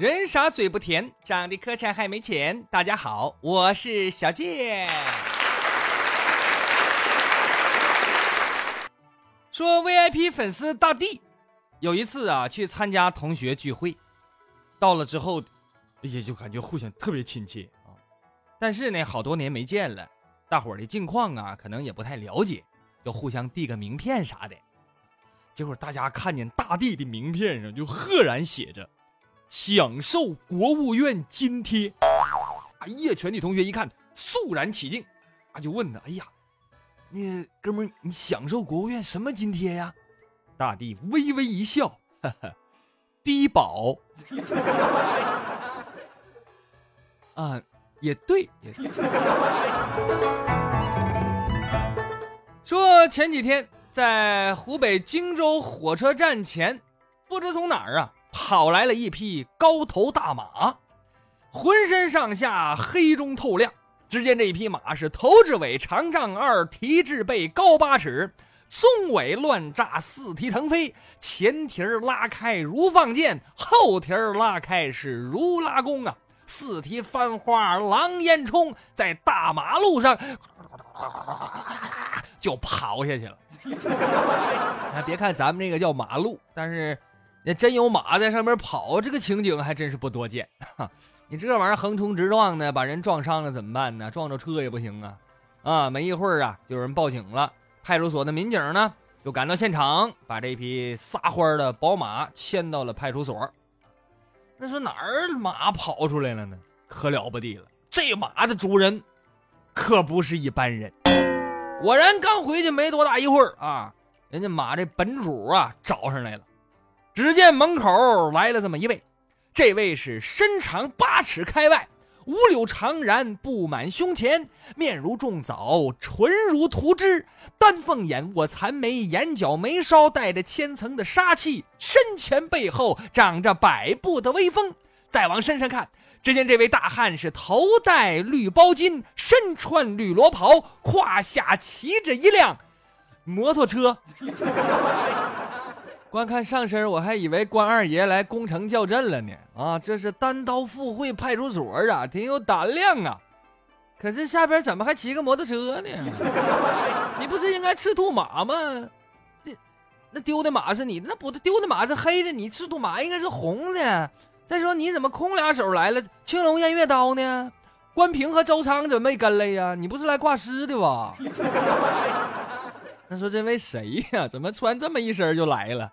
人傻嘴不甜，长得磕碜还没钱。大家好，我是小健。说 VIP 粉丝大地，有一次啊去参加同学聚会，到了之后，也就感觉互相特别亲切啊。但是呢，好多年没见了，大伙儿的近况啊可能也不太了解，就互相递个名片啥的。结果大家看见大地的名片上就赫然写着。享受国务院津贴，哎呀！全体同学一看，肃然起敬，啊，就问他：“哎呀，那哥们儿，你享受国务院什么津贴呀？”大地微微一笑，哈哈，低保。啊，也对。说前几天在湖北荆州火车站前，不知从哪儿啊。跑来了一匹高头大马，浑身上下黑中透亮。只见这一匹马是头至尾长丈二，蹄至背高八尺，鬃尾乱炸，四蹄腾飞，前蹄儿拉开如放箭，后蹄儿拉开是如拉弓啊！四蹄翻花狼烟冲，在大马路上就跑下去了。别看咱们这个叫马路，但是。那真有马在上面跑，这个情景还真是不多见。你这玩意儿横冲直撞的，把人撞伤了怎么办呢？撞着车也不行啊！啊，没一会儿啊，就有人报警了。派出所的民警呢，就赶到现场，把这匹撒欢的宝马牵到了派出所。那说哪儿马跑出来了呢？可了不得了，这马的主人可不是一般人。果然，刚回去没多大一会儿啊，人家马这本主啊找上来了。只见门口来了这么一位，这位是身长八尺开外，五柳长髯布满胸前，面如重枣，唇如涂脂，丹凤眼，卧蚕眉，眼角眉梢带着千层的杀气，身前背后长着百步的威风。再往身上看，只见这位大汉是头戴绿包巾，身穿绿罗袍，胯下骑着一辆摩托车。光看上身，我还以为关二爷来攻城叫阵了呢。啊，这是单刀赴会派出所啊，挺有胆量啊。可是下边怎么还骑个摩托车呢？你不是应该赤兔马吗？这那丢的马是你，那不丢的马是黑的，你赤兔马应该是红的。再说你怎么空俩手来了？青龙偃月刀呢？关平和周仓怎么没跟来呀？你不是来挂尸的吧？那说这位谁呀？怎么穿这么一身就来了？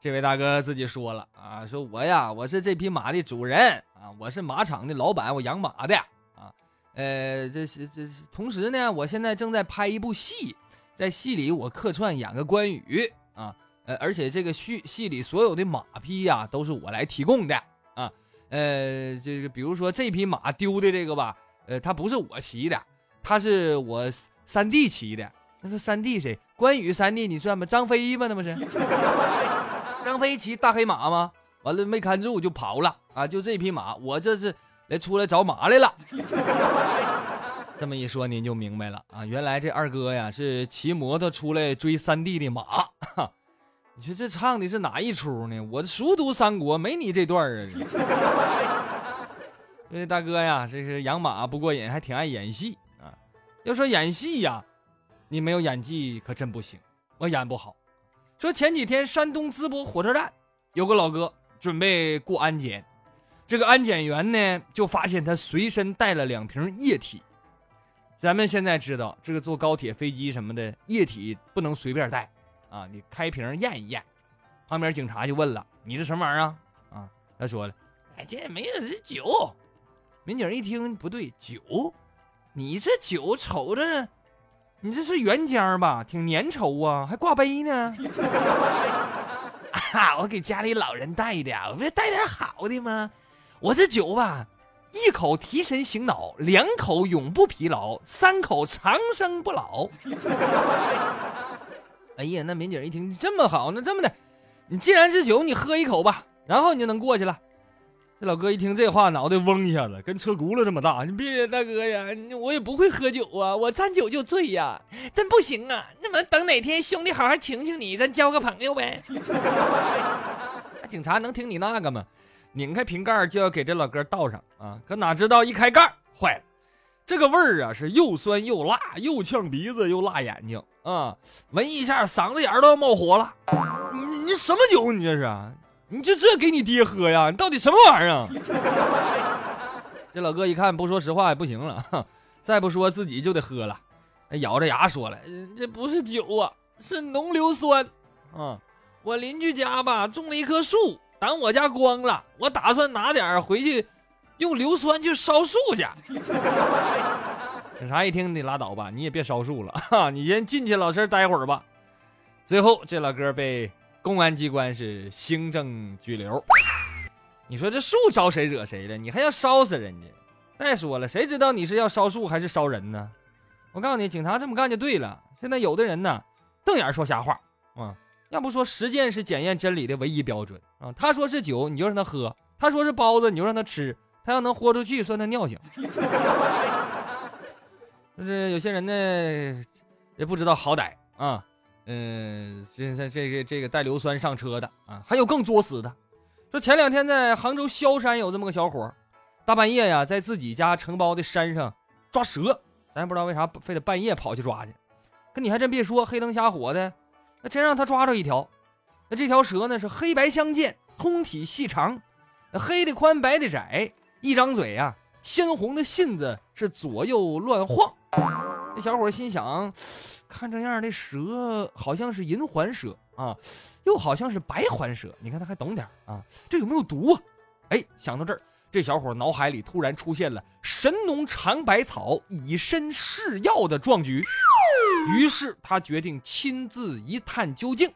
这位大哥自己说了啊，说我呀，我是这匹马的主人啊，我是马场的老板，我养马的啊，呃，这是这是，同时呢，我现在正在拍一部戏，在戏里我客串演个关羽啊，呃，而且这个戏戏里所有的马匹呀，都是我来提供的啊，呃，这个比如说这匹马丢的这个吧，呃，它不是我骑的，它是我三弟骑的。那说三弟谁？关羽三弟，你算吗？张飞吗？那不是。张飞骑大黑马吗？完了没看住就跑了啊！就这匹马，我这是来出来找马来了。这么一说您就明白了啊！原来这二哥呀是骑摩托出来追三弟的马。你说这唱的是哪一出呢？我熟读三国，没你这段啊！这大哥呀，这是养马不过瘾，还挺爱演戏啊。要说演戏呀，你没有演技可真不行，我演不好。说前几天山东淄博火车站有个老哥准备过安检，这个安检员呢就发现他随身带了两瓶液体。咱们现在知道这个坐高铁、飞机什么的液体不能随便带啊，你开瓶验一验。旁边警察就问了：“你这什么玩意儿啊？”，他说了：“哎，这没有，这酒。”民警一听不对，酒，你这酒瞅着。你这是原浆吧？挺粘稠啊，还挂杯呢。啊，我给家里老人带的，我不是带点好的吗？我这酒吧，一口提神醒脑，两口永不疲劳，三口长生不老。哎呀，那民警一听这么好，那这么的，你既然是酒，你喝一口吧，然后你就能过去了。这老哥一听这话，脑袋嗡一下子，跟车轱辘这么大。你别大哥呀，我也不会喝酒啊，我沾酒就醉呀，真不行啊。那么等哪天兄弟好好请请你，咱交个朋友呗。警察能听你那个吗？拧开瓶盖就要给这老哥倒上啊，可哪知道一开盖坏了，这个味儿啊是又酸又辣，又呛鼻子又辣眼睛啊，闻一下嗓子眼都要冒火了。你你什么酒？你这是？你就这给你爹喝呀？你到底什么玩意儿？这老哥一看不说实话也不行了，再不说自己就得喝了，咬着牙说了：“这不是酒啊，是浓硫酸啊。我邻居家吧种了一棵树。”等我家光了，我打算拿点回去，用硫酸去烧树去。警察一听，你拉倒吧，你也别烧树了，哈，你先进去老实待会儿吧。最后，这老哥被公安机关是行政拘留。你说这树招谁惹谁了？你还要烧死人家？再说了，谁知道你是要烧树还是烧人呢？我告诉你，警察这么干就对了。现在有的人呢，瞪眼说瞎话，啊。要不说实践是检验真理的唯一标准啊！他说是酒，你就让他喝；他说是包子，你就让他吃。他要能豁出去，算他尿性。就是有些人呢，也不知道好歹啊。嗯现在这个这个带硫酸上车的啊，还有更作死的。说前两天在杭州萧山有这么个小伙，大半夜呀，在自己家承包的山上抓蛇，咱也不知道为啥非得半夜跑去抓去。可你还真别说，黑灯瞎火的。那真让他抓着一条，那这条蛇呢是黑白相间，通体细长，黑的宽，白的窄，一张嘴啊，鲜红的信子是左右乱晃。这小伙心想，看这样的蛇好像是银环蛇啊，又好像是白环蛇。你看他还懂点啊，这有没有毒啊？哎，想到这儿，这小伙脑海里突然出现了神农尝百草，以身试药的壮举。于是他决定亲自一探究竟。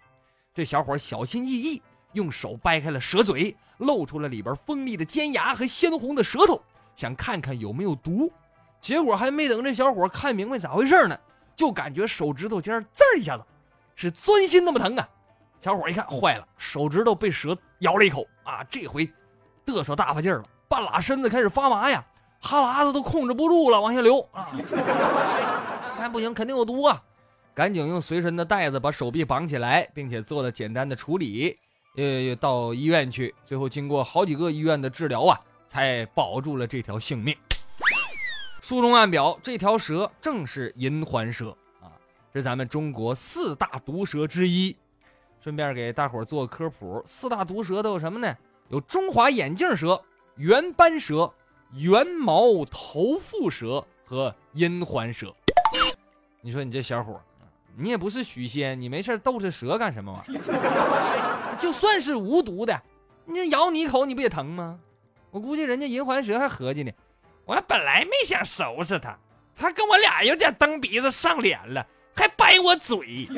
这小伙小心翼翼，用手掰开了蛇嘴，露出了里边锋利的尖牙和鲜红的舌头，想看看有没有毒。结果还没等这小伙看明白咋回事呢，就感觉手指头尖儿滋一下子，是钻心那么疼啊！小伙一看坏了，手指头被蛇咬了一口啊！这回嘚瑟大发劲儿了，半拉身子开始发麻呀，哈喇子都控制不住了，往下流啊！看不行，肯定有毒啊！赶紧用随身的袋子把手臂绑起来，并且做了简单的处理，呃，到医院去。最后经过好几个医院的治疗啊，才保住了这条性命。书中暗表，这条蛇正是银环蛇啊，是咱们中国四大毒蛇之一。顺便给大伙做科普，四大毒蛇都有什么呢？有中华眼镜蛇、圆斑蛇、圆毛头腹蛇和银环蛇。你说你这小伙，你也不是许仙，你没事逗这蛇干什么玩意儿？就算是无毒的，你咬你一口，你不也疼吗？我估计人家银环蛇还合计呢，我本来没想收拾他，他跟我俩有点蹬鼻子上脸了，还掰我嘴。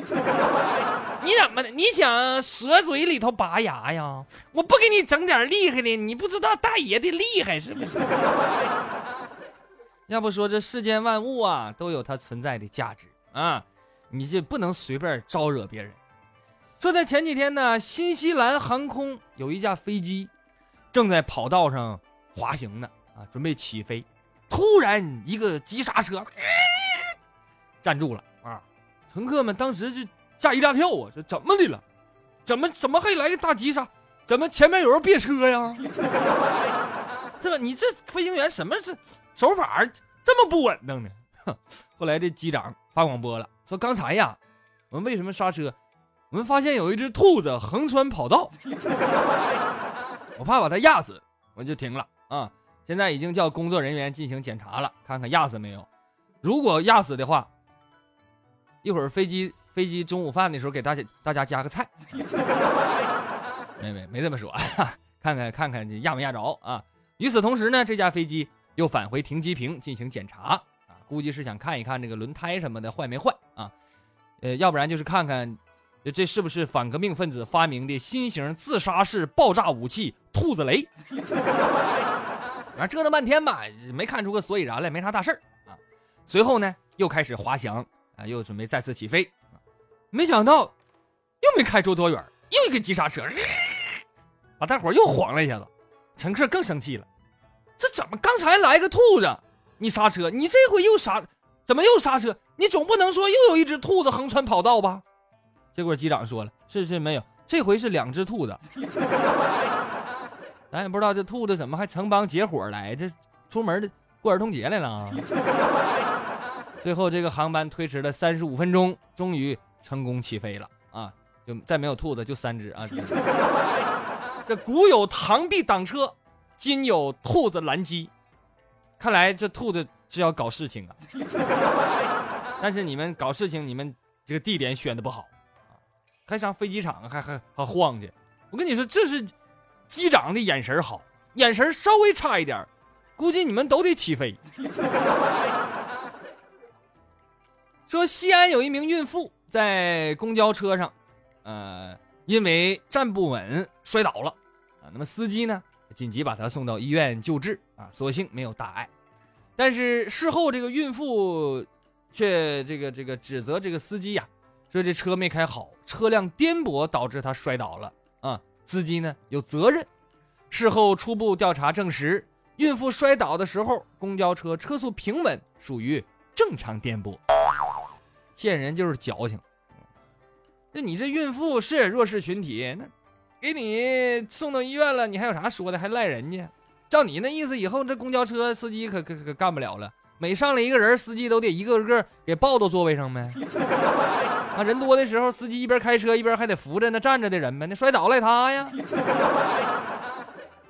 你怎么的？你想蛇嘴里头拔牙呀？我不给你整点厉害的，你不知道大爷的厉害是不是？要不说这世间万物啊，都有它存在的价值啊！你这不能随便招惹别人。说在前几天呢，新西兰航空有一架飞机正在跑道上滑行呢，啊，准备起飞，突然一个急刹车，站住了啊！乘客们当时就吓一大跳啊，这怎么的了？怎么怎么还来个大急刹？怎么前面有人别车呀？这你这飞行员什么是？手法这么不稳当呢？后来这机长发广播了，说刚才呀，我们为什么刹车？我们发现有一只兔子横穿跑道，我怕把它压死，我就停了啊。现在已经叫工作人员进行检查了，看看压死没有。如果压死的话，一会儿飞机飞机中午饭的时候给大家大家加个菜。没没没这么说，看看看看这压没压着啊。与此同时呢，这架飞机。又返回停机坪进行检查啊，估计是想看一看这个轮胎什么的坏没坏啊，呃，要不然就是看看这是不是反革命分子发明的新型自杀式爆炸武器“兔子雷”。反正折腾半天吧，没看出个所以然来，没啥大事儿啊。随后呢，又开始滑翔啊，又准备再次起飞，没想到又没开出多远，又一个急刹车，把大伙又晃了一下子。乘客更生气了，这怎么刚才来个兔子，你刹车，你这回又刹，怎么又刹车？你总不能说又有一只兔子横穿跑道吧？结果机长说了，是是没有，这回是两只兔子。咱也不知道这兔子怎么还成帮结伙来，这出门的过儿童节来了啊！最后这个航班推迟了三十五分钟，终于成功起飞了啊！就再没有兔子，就三只啊！这古有螳臂挡车，今有兔子拦机，看来这兔子是要搞事情啊！但是你们搞事情，你们这个地点选的不好啊，还上飞机场还还还晃去！我跟你说，这是。机长的眼神好，眼神稍微差一点，估计你们都得起飞。说西安有一名孕妇在公交车上，呃，因为站不稳摔倒了啊。那么司机呢，紧急把她送到医院救治啊，所幸没有大碍。但是事后这个孕妇却这个这个指责这个司机呀，说这车没开好，车辆颠簸导致她摔倒了啊。司机呢有责任。事后初步调查证实，孕妇摔倒的时候，公交车车速平稳，属于正常颠簸。见人就是矫情。那你这孕妇是弱势群体，那给你送到医院了，你还有啥说的？还赖人家？照你那意思，以后这公交车司机可可可干不了了。每上来一个人，司机都得一个个给抱到座位上呗。啊，人多的时候，司机一边开车一边还得扶着那站着的人呗，那摔倒赖他呀。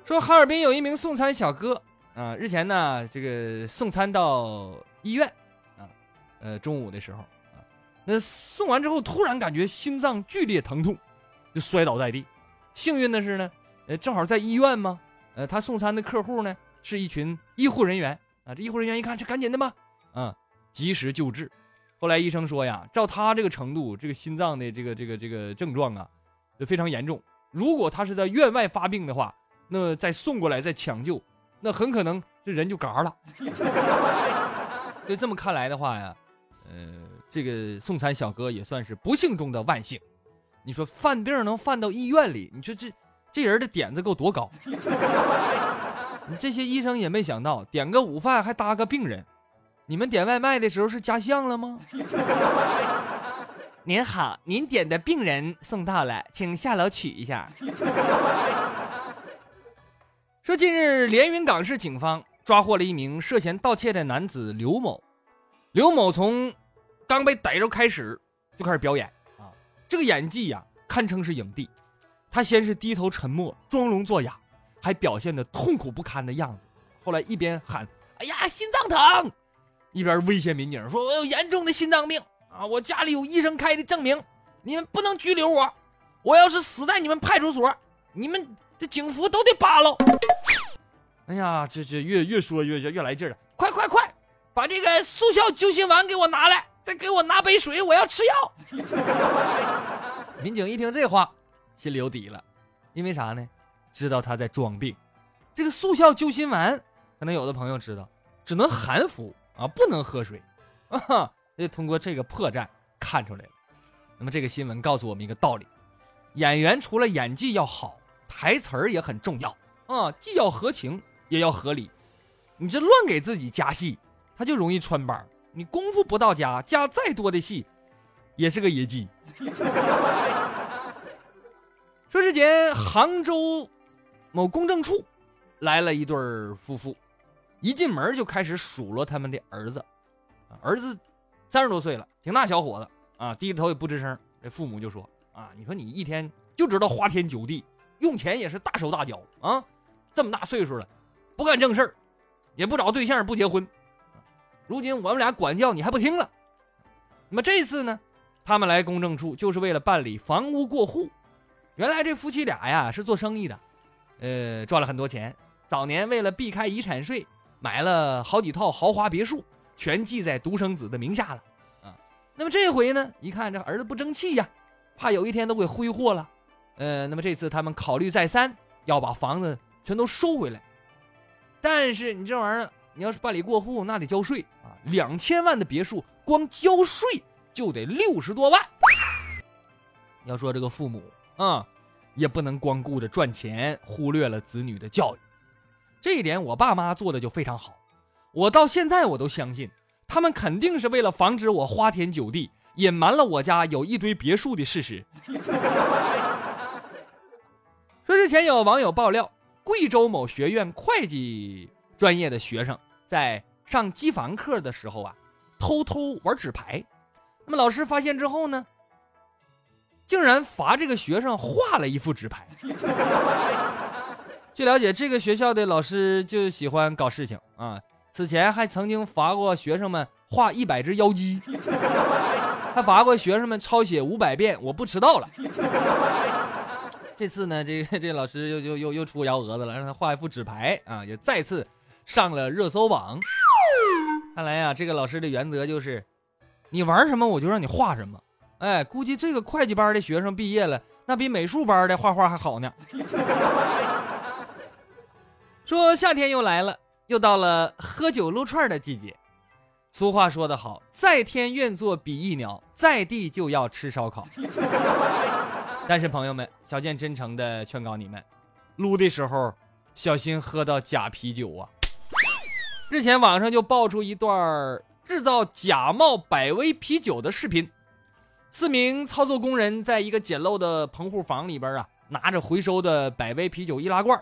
说哈尔滨有一名送餐小哥啊，日前呢，这个送餐到医院啊，呃，中午的时候啊，那送完之后突然感觉心脏剧烈疼痛，就摔倒在地。幸运的是呢，呃，正好在医院嘛，呃，他送餐的客户呢是一群医护人员啊，这医护人员一看，这赶紧的吧，啊，及时救治。后来医生说呀，照他这个程度，这个心脏的这个这个这个症状啊，就非常严重。如果他是在院外发病的话，那么再送过来再抢救，那很可能这人就嘎了。所以这么看来的话呀，呃，这个送餐小哥也算是不幸中的万幸。你说犯病能犯到医院里，你说这这人的点子够多高？你这些医生也没想到，点个午饭还搭个病人。你们点外卖的时候是加项了吗？您好，您点的病人送到了，请下楼取一下。说近日连云港市警方抓获了一名涉嫌盗窃的男子刘某。刘某从刚被逮着开始就开始表演啊，这个演技呀堪称是影帝。他先是低头沉默，装聋作哑，还表现的痛苦不堪的样子。后来一边喊“哎呀，心脏疼”。一边威胁民警说：“我有严重的心脏病啊，我家里有医生开的证明，你们不能拘留我。我要是死在你们派出所，你们这警服都得扒了。”哎呀，这这越越说越越越来劲了！快快快，把这个速效救心丸给我拿来，再给我拿杯水，我要吃药。民警一听这话，心里有底了，因为啥呢？知道他在装病。这个速效救心丸，可能有的朋友知道，只能含服。啊，不能喝水，啊，就通过这个破绽看出来了。那么这个新闻告诉我们一个道理：演员除了演技要好，台词儿也很重要啊，既要合情也要合理。你这乱给自己加戏，他就容易穿帮。你功夫不到家，加再多的戏，也是个野鸡。说之前杭州某公证处来了一对夫妇。一进门就开始数落他们的儿子，儿子三十多岁了，挺大小伙子啊，低着头也不吱声。这父母就说：“啊，你说你一天就知道花天酒地，用钱也是大手大脚啊，这么大岁数了，不干正事儿，也不找对象，不结婚。如今我们俩管教你还不听了。那么这次呢，他们来公证处就是为了办理房屋过户。原来这夫妻俩呀是做生意的，呃，赚了很多钱，早年为了避开遗产税。”买了好几套豪华别墅，全记在独生子的名下了，啊，那么这回呢，一看这儿子不争气呀，怕有一天都给挥霍了，呃，那么这次他们考虑再三，要把房子全都收回来。但是你这玩意儿，你要是办理过户，那得交税啊！两千万的别墅，光交税就得六十多万。要说这个父母啊，也不能光顾着赚钱，忽略了子女的教育。这一点，我爸妈做的就非常好。我到现在我都相信，他们肯定是为了防止我花天酒地，隐瞒了我家有一堆别墅的事实。说之前有网友爆料，贵州某学院会计专业的学生在上机房课的时候啊，偷偷玩纸牌。那么老师发现之后呢，竟然罚这个学生画了一副纸牌。据了解，这个学校的老师就喜欢搞事情啊。此前还曾经罚过学生们画一百只妖姬，还罚过学生们抄写五百遍“我不迟到了”。这次呢，这 这老师又又又又出幺蛾子了，让他画一副纸牌啊，也再次上了热搜榜。看来呀，这个老师的原则就是，你玩什么我就让你画什么。哎，估计这个会计班的学生毕业了，那比美术班的画画还好呢。说夏天又来了，又到了喝酒撸串的季节。俗话说得好，在天愿作比翼鸟，在地就要吃烧烤。但是朋友们，小健真诚的劝告你们，撸的时候小心喝到假啤酒啊！日前网上就爆出一段制造假冒百威啤酒的视频，四名操作工人在一个简陋的棚户房里边啊，拿着回收的百威啤酒易拉罐，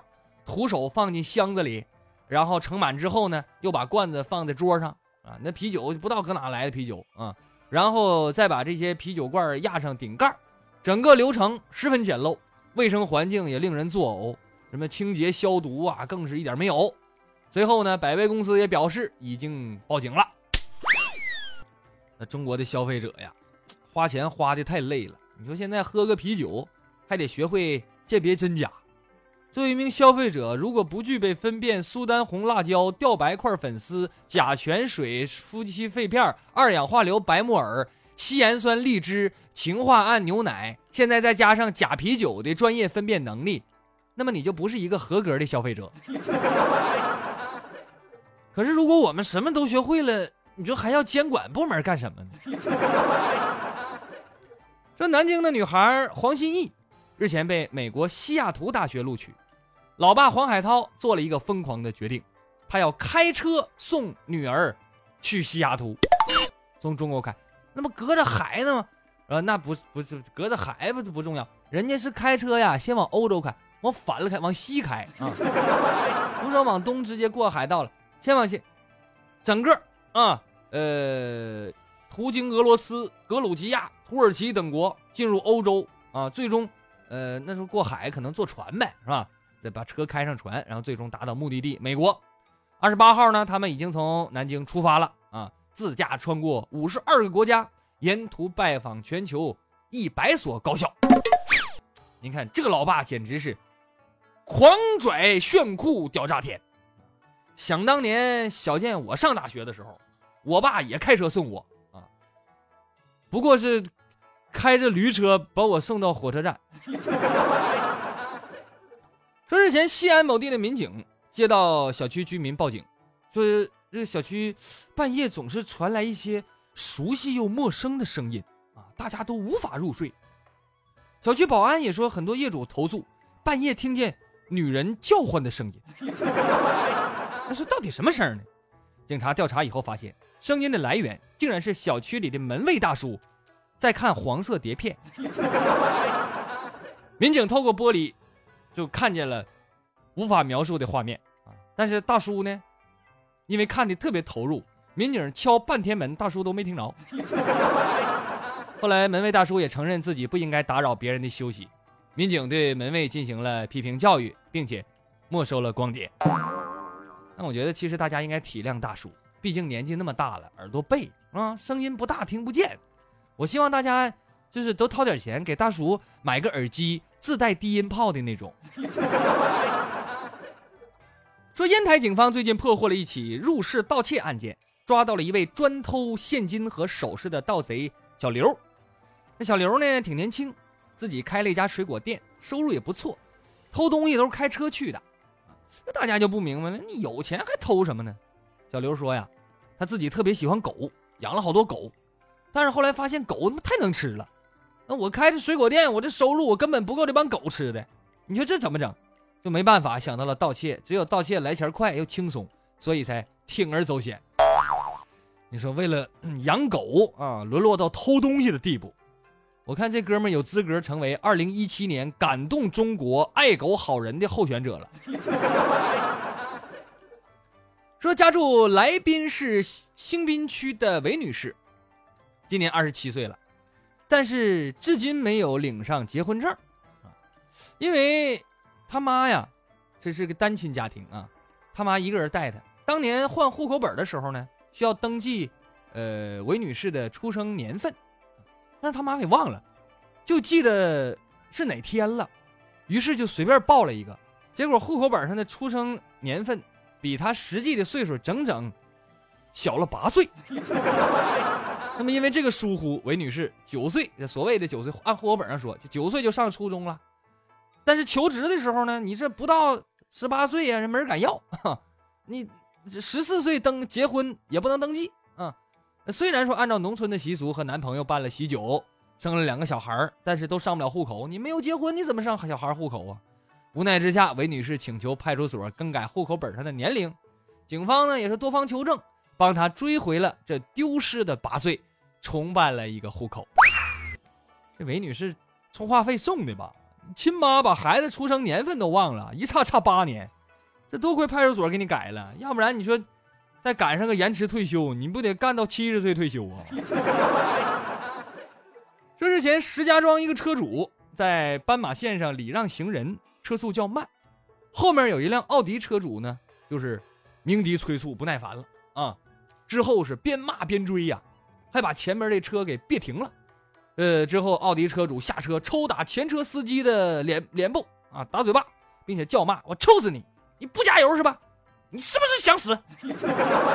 徒手放进箱子里，然后盛满之后呢，又把罐子放在桌上啊，那啤酒不知道搁哪来的啤酒啊，然后再把这些啤酒罐压上顶盖。整个流程十分简陋，卫生环境也令人作呕，什么清洁消毒啊，更是一点没有。随后呢，百威公司也表示已经报警了。那中国的消费者呀，花钱花的太累了。你说现在喝个啤酒，还得学会鉴别真假。作为一名消费者，如果不具备分辨苏丹红辣椒、吊白块粉丝、甲醛水、夫妻肺片、二氧化硫白木耳。稀盐酸荔枝、氰化铵牛奶，现在再加上假啤酒的专业分辨能力，那么你就不是一个合格的消费者。可是如果我们什么都学会了，你说还要监管部门干什么呢？说南京的女孩黄心艺日前被美国西雅图大学录取，老爸黄海涛做了一个疯狂的决定，他要开车送女儿去西雅图，从中国开。那不隔着海呢吗？呃，那不是不是隔着海不不重要，人家是开车呀，先往欧洲开，往反了开，往西开啊，不是往东直接过海到了，先往西，整个啊，呃，途经俄罗斯、格鲁吉亚、土耳其等国，进入欧洲啊，最终，呃，那时候过海可能坐船呗，是吧？再把车开上船，然后最终达到目的地美国。二十八号呢，他们已经从南京出发了啊。自驾穿过五十二个国家，沿途拜访全球一百所高校。您看这个老爸简直是狂拽炫酷屌炸天！想当年小健我上大学的时候，我爸也开车送我啊，不过是开着驴车把我送到火车站。说日前西安某地的民警接到小区居民报警，说。这小区半夜总是传来一些熟悉又陌生的声音啊，大家都无法入睡。小区保安也说，很多业主投诉半夜听见女人叫唤的声音。那说到底什么声呢？警察调查以后发现，声音的来源竟然是小区里的门卫大叔在看黄色碟片。民警透过玻璃就看见了无法描述的画面啊，但是大叔呢？因为看的特别投入，民警敲半天门，大叔都没听着。后来门卫大叔也承认自己不应该打扰别人的休息，民警对门卫进行了批评教育，并且没收了光碟。那我觉得其实大家应该体谅大叔，毕竟年纪那么大了，耳朵背啊，声音不大听不见。我希望大家就是都掏点钱给大叔买个耳机，自带低音炮的那种。说烟台警方最近破获了一起入室盗窃案件，抓到了一位专偷现金和首饰的盗贼小刘。那小刘呢，挺年轻，自己开了一家水果店，收入也不错，偷东西都是开车去的。那大家就不明白了，你有钱还偷什么呢？小刘说呀，他自己特别喜欢狗，养了好多狗，但是后来发现狗他妈太能吃了。那我开着水果店，我这收入我根本不够这帮狗吃的。你说这怎么整？就没办法想到了盗窃，只有盗窃来钱快又轻松，所以才铤而走险。你说为了养狗啊，沦落到偷东西的地步，我看这哥们有资格成为二零一七年感动中国爱狗好人的候选者了。说家住来宾市兴滨区的韦女士，今年二十七岁了，但是至今没有领上结婚证啊，因为他妈呀，这是个单亲家庭啊，他妈一个人带他。当年换户口本的时候呢。需要登记，呃，韦女士的出生年份，但是他妈给忘了，就记得是哪天了，于是就随便报了一个，结果户口本上的出生年份比他实际的岁数整整小了八岁。那么因为这个疏忽，韦女士九岁，所谓的九岁，按户口本上说，就九岁就上初中了，但是求职的时候呢，你这不到十八岁呀，人没人敢要，你。十四岁登结婚也不能登记啊！虽然说按照农村的习俗和男朋友办了喜酒，生了两个小孩但是都上不了户口。你没有结婚，你怎么上小孩户口啊？无奈之下，韦女士请求派出所更改户口本上的年龄。警方呢也是多方求证，帮他追回了这丢失的八岁，重办了一个户口。这韦女士充话费送的吧？亲妈把孩子出生年份都忘了，一差差八年。这多亏派出所给你改了，要不然你说再赶上个延迟退休，你不得干到七十岁退休啊？这日前，石家庄一个车主在斑马线上礼让行人，车速较慢，后面有一辆奥迪车主呢，就是鸣笛催促，不耐烦了啊！之后是边骂边追呀，还把前面这车给别停了。呃，之后奥迪车主下车抽打前车司机的脸脸部啊，打嘴巴，并且叫骂：“我抽死你！”你不加油是吧？你是不是想死？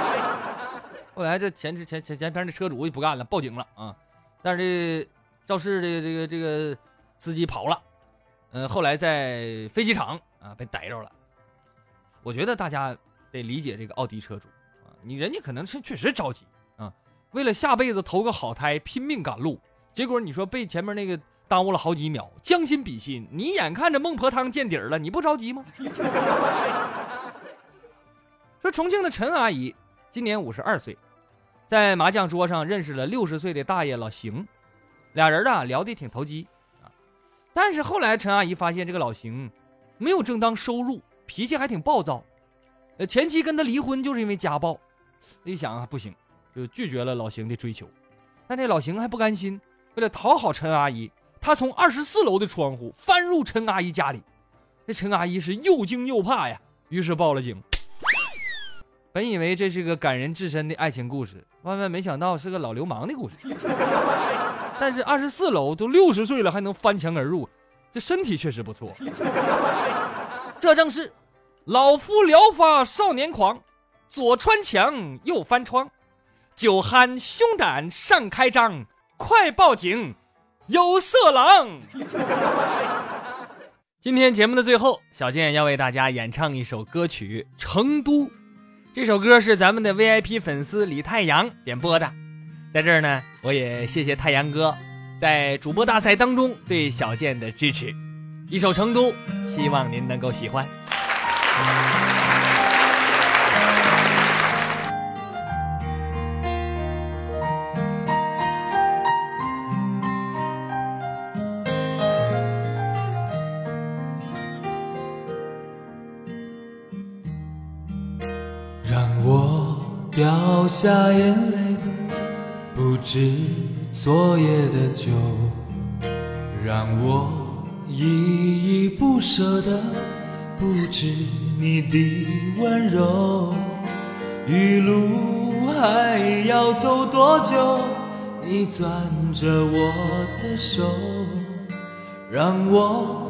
后来这前前前前边的车主也不干了，报警了啊！但是这肇事的这个这个司机跑了，嗯，后来在飞机场啊被逮着了。我觉得大家得理解这个奥迪车主，你人家可能是确实着急啊，为了下辈子投个好胎拼命赶路，结果你说被前面那个。耽误了好几秒，将心比心，你眼看着孟婆汤见底儿了，你不着急吗？说重庆的陈阿姨今年五十二岁，在麻将桌上认识了六十岁的大爷老邢，俩人啊聊得挺投机啊。但是后来陈阿姨发现这个老邢没有正当收入，脾气还挺暴躁，呃，前妻跟他离婚就是因为家暴。一想啊不行，就拒绝了老邢的追求。但这老邢还不甘心，为了讨好陈阿姨。他从二十四楼的窗户翻入陈阿姨家里，这陈阿姨是又惊又怕呀，于是报了警。本以为这是个感人至深的爱情故事，万万没想到是个老流氓的故事。但是二十四楼都六十岁了还能翻墙而入，这身体确实不错。这正是老夫聊发少年狂，左穿墙右翻窗，酒酣胸胆尚开张，快报警！有色狼。今天节目的最后，小健要为大家演唱一首歌曲《成都》。这首歌是咱们的 VIP 粉丝李太阳点播的，在这儿呢，我也谢谢太阳哥在主播大赛当中对小健的支持。一首《成都》，希望您能够喜欢。下眼泪的不止昨夜的酒，让我依依不舍的不止你的温柔。余路还要走多久？你攥着我的手，让我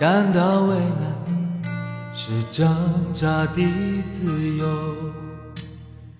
感到为难，是挣扎的自由。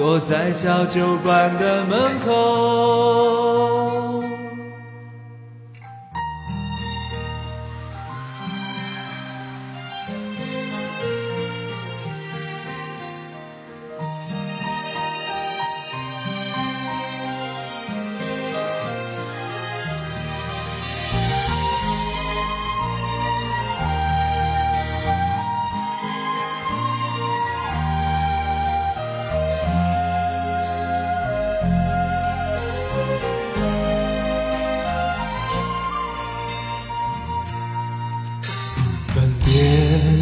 坐在小酒馆的门口。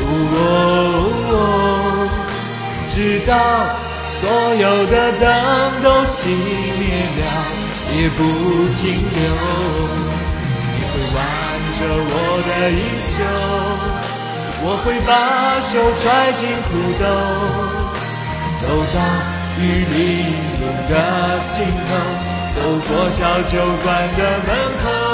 哦，直到所有的灯都熄灭了，也不停留。你会挽着我的衣袖，我会把手揣进裤兜，走到玉林路的尽头。走过小酒馆的门口。